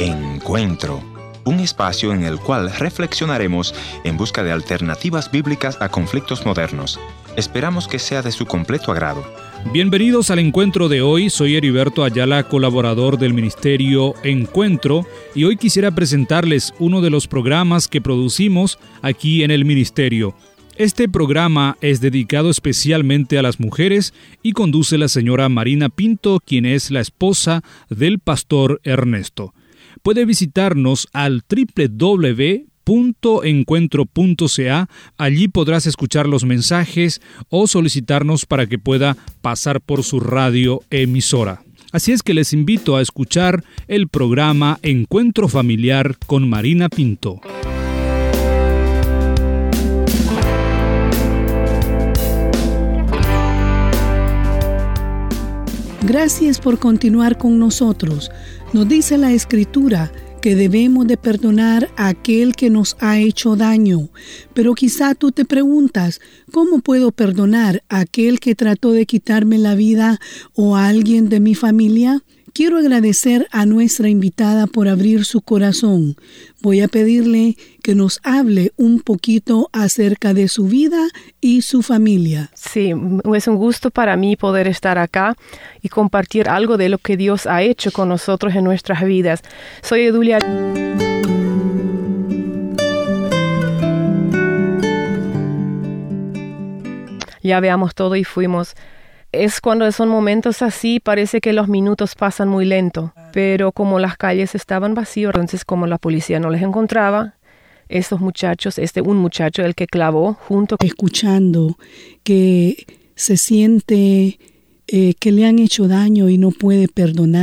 Encuentro, un espacio en el cual reflexionaremos en busca de alternativas bíblicas a conflictos modernos. Esperamos que sea de su completo agrado. Bienvenidos al encuentro de hoy, soy Heriberto Ayala, colaborador del Ministerio Encuentro, y hoy quisiera presentarles uno de los programas que producimos aquí en el Ministerio. Este programa es dedicado especialmente a las mujeres y conduce la señora Marina Pinto, quien es la esposa del pastor Ernesto. Puede visitarnos al www.encuentro.ca. Allí podrás escuchar los mensajes o solicitarnos para que pueda pasar por su radio emisora. Así es que les invito a escuchar el programa Encuentro Familiar con Marina Pinto. Gracias por continuar con nosotros. Nos dice la Escritura que debemos de perdonar a aquel que nos ha hecho daño. Pero quizá tú te preguntas, ¿cómo puedo perdonar a aquel que trató de quitarme la vida o a alguien de mi familia? Quiero agradecer a nuestra invitada por abrir su corazón. Voy a pedirle que nos hable un poquito acerca de su vida y su familia. Sí, es un gusto para mí poder estar acá y compartir algo de lo que Dios ha hecho con nosotros en nuestras vidas. Soy Edulia. Ya veamos todo y fuimos es cuando son momentos así, parece que los minutos pasan muy lento, pero como las calles estaban vacías, entonces como la policía no les encontraba, estos muchachos, este un muchacho, el que clavó junto escuchando que se siente eh, que le han hecho daño y no puede perdonar